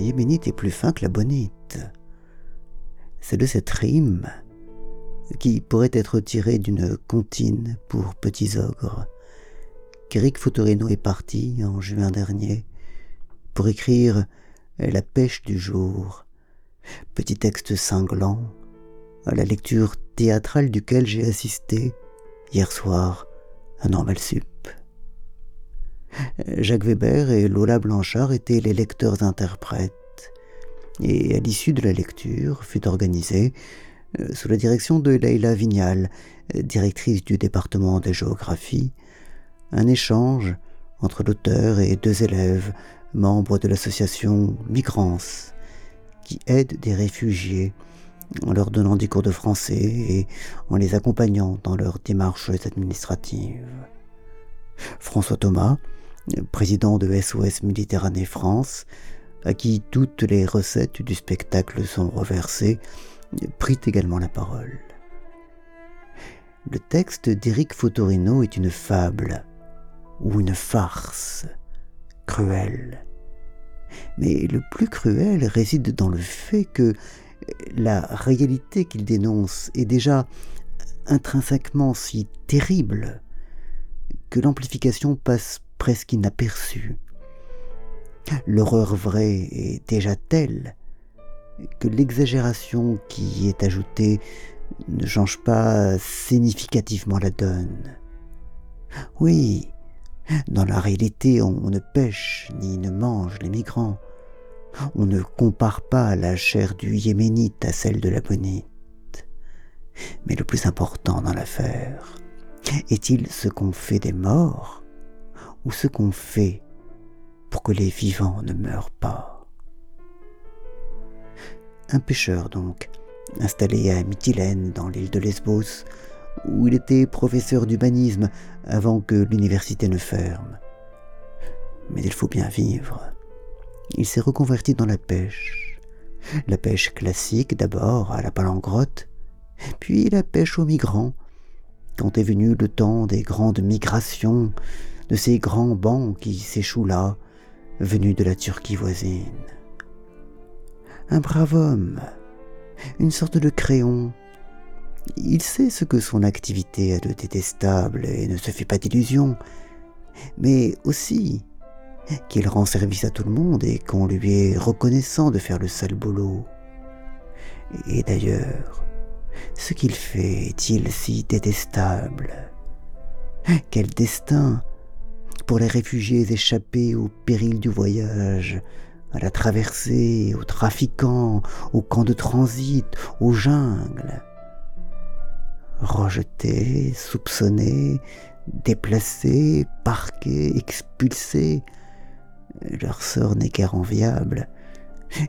yéménite est plus fin que la bonite. C'est de cette rime, qui pourrait être tirée d'une comptine pour petits ogres, qu'Éric Fotorino est parti en juin dernier pour écrire La pêche du jour, petit texte cinglant, à la lecture théâtrale duquel j'ai assisté hier soir à Normal Sup. Jacques Weber et Lola Blanchard étaient les lecteurs-interprètes, et à l'issue de la lecture fut organisée, euh, sous la direction de Leila Vignal, directrice du département de géographie, un échange entre l'auteur et deux élèves, membres de l'association Migrants, qui aident des réfugiés en leur donnant des cours de français et en les accompagnant dans leurs démarches administratives. François Thomas, président de SOS Méditerranée France, à qui toutes les recettes du spectacle sont reversées, prit également la parole. Le texte d'Éric Fotorino est une fable ou une farce cruelle. Mais le plus cruel réside dans le fait que la réalité qu'il dénonce est déjà intrinsèquement si terrible que l'amplification passe presque inaperçue. L'horreur vraie est déjà telle que l'exagération qui y est ajoutée ne change pas significativement la donne. Oui, dans la réalité, on ne pêche ni ne mange les migrants. On ne compare pas la chair du yéménite à celle de la bonite. Mais le plus important dans l'affaire, est-il ce qu'on fait des morts ou ce qu'on fait pour que les vivants ne meurent pas Un pêcheur donc, installé à Mytilène dans l'île de Lesbos, où il était professeur d'humanisme avant que l'université ne ferme. Mais il faut bien vivre. Il s'est reconverti dans la pêche. La pêche classique d'abord à la palangrotte, puis la pêche aux migrants, quand est venu le temps des grandes migrations, de ces grands bancs qui s'échouent là, venus de la Turquie voisine. Un brave homme, une sorte de crayon, il sait ce que son activité a de détestable et ne se fait pas d'illusions, mais aussi qu'il rend service à tout le monde et qu'on lui est reconnaissant de faire le sale boulot. Et d'ailleurs, ce qu'il fait est-il si détestable? Quel destin pour les réfugiés échappés au péril du voyage, à la traversée, aux trafiquants, aux camps de transit, aux jungles rejetés, soupçonnés, déplacés, parqués, expulsés. Leur sort n'est guère enviable,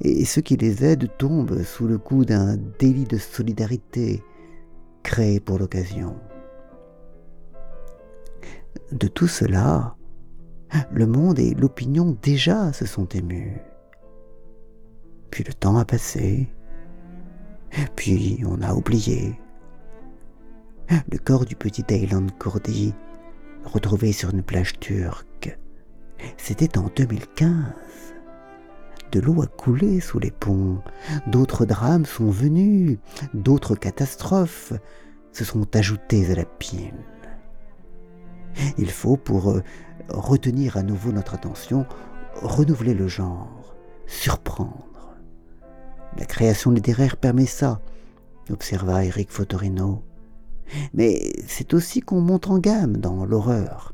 et ceux qui les aident tombent sous le coup d'un délit de solidarité créé pour l'occasion. De tout cela, le monde et l'opinion déjà se sont émus. Puis le temps a passé, puis on a oublié, le corps du petit Aylan Kurdi, retrouvé sur une plage turque. C'était en 2015. De l'eau a coulé sous les ponts, d'autres drames sont venus, d'autres catastrophes se sont ajoutées à la pile. Il faut, pour euh, retenir à nouveau notre attention, renouveler le genre, surprendre. La création littéraire permet ça, observa Eric Fotorino. Mais c'est aussi qu'on monte en gamme dans l'horreur.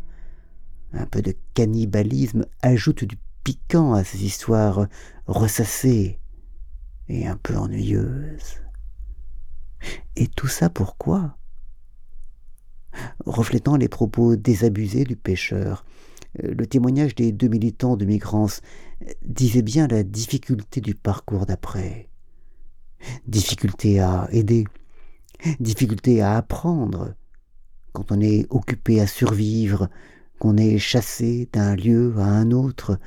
Un peu de cannibalisme ajoute du piquant à ces histoires ressassées et un peu ennuyeuses. Et tout ça pourquoi? Reflétant les propos désabusés du pêcheur, le témoignage des deux militants de migrants disait bien la difficulté du parcours d'après. Difficulté à aider, difficulté à apprendre, quand on est occupé à survivre, qu'on est chassé d'un lieu à un autre,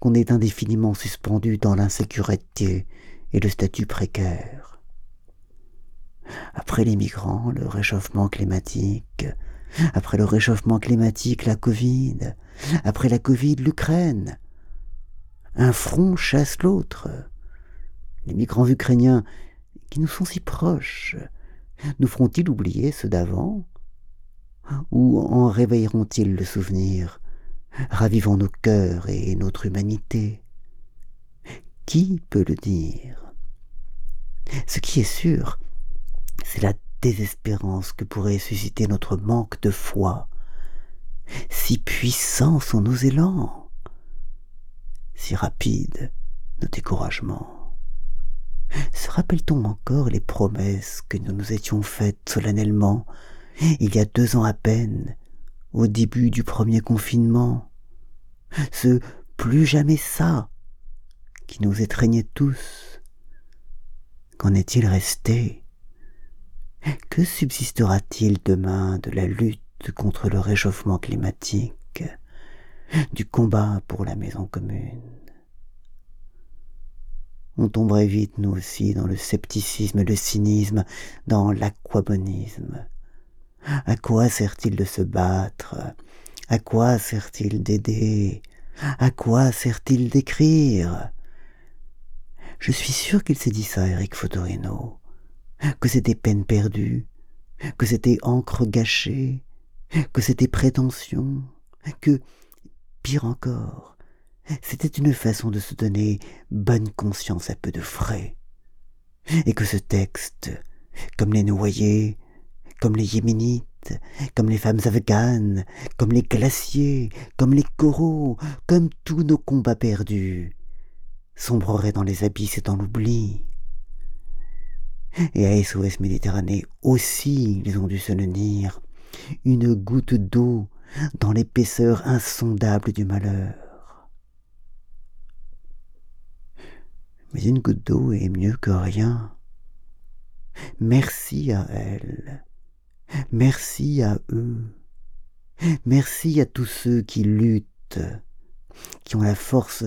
qu'on est indéfiniment suspendu dans l'insécurité et le statut précaire. Après les migrants, le réchauffement climatique, après le réchauffement climatique, la Covid, après la Covid, l'Ukraine. un front chasse l'autre. Les migrants ukrainiens, qui nous sont si proches, nous feront-ils oublier ceux d'avant? Ou en réveilleront-ils le souvenir, ravivant nos cœurs et notre humanité? Qui peut le dire? Ce qui est sûr, c'est la désespérance que pourrait susciter notre manque de foi. Si puissants sont nos élans, si rapides nos découragements. Se rappelle-t-on encore les promesses que nous nous étions faites solennellement il y a deux ans à peine, au début du premier confinement? Ce plus jamais ça qui nous étreignait tous. Qu'en est-il resté? Que subsistera-t-il demain de la lutte contre le réchauffement climatique, du combat pour la maison commune? On tomberait vite, nous aussi, dans le scepticisme, le cynisme, dans l'aquabonisme. À quoi sert-il de se battre? À quoi sert-il d'aider? À quoi sert-il d'écrire? Je suis sûr qu'il s'est dit ça, Eric Fotorino, que c'était peine perdue, que c'était encre gâchée, que c'était prétention, que, pire encore, c'était une façon de se donner bonne conscience à peu de frais, et que ce texte, comme les noyés, comme les yéménites, comme les femmes afghanes, comme les glaciers, comme les coraux, comme tous nos combats perdus, sombrerait dans les abysses et dans l'oubli. Et à SOS Méditerranée aussi, ils ont dû se tenir, une goutte d'eau dans l'épaisseur insondable du malheur. mais une goutte d'eau est mieux que rien. Merci à elle, merci à eux, merci à tous ceux qui luttent, qui ont la force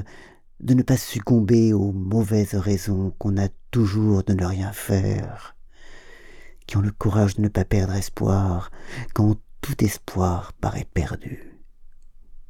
de ne pas succomber aux mauvaises raisons qu'on a toujours de ne rien faire, qui ont le courage de ne pas perdre espoir quand tout espoir paraît perdu.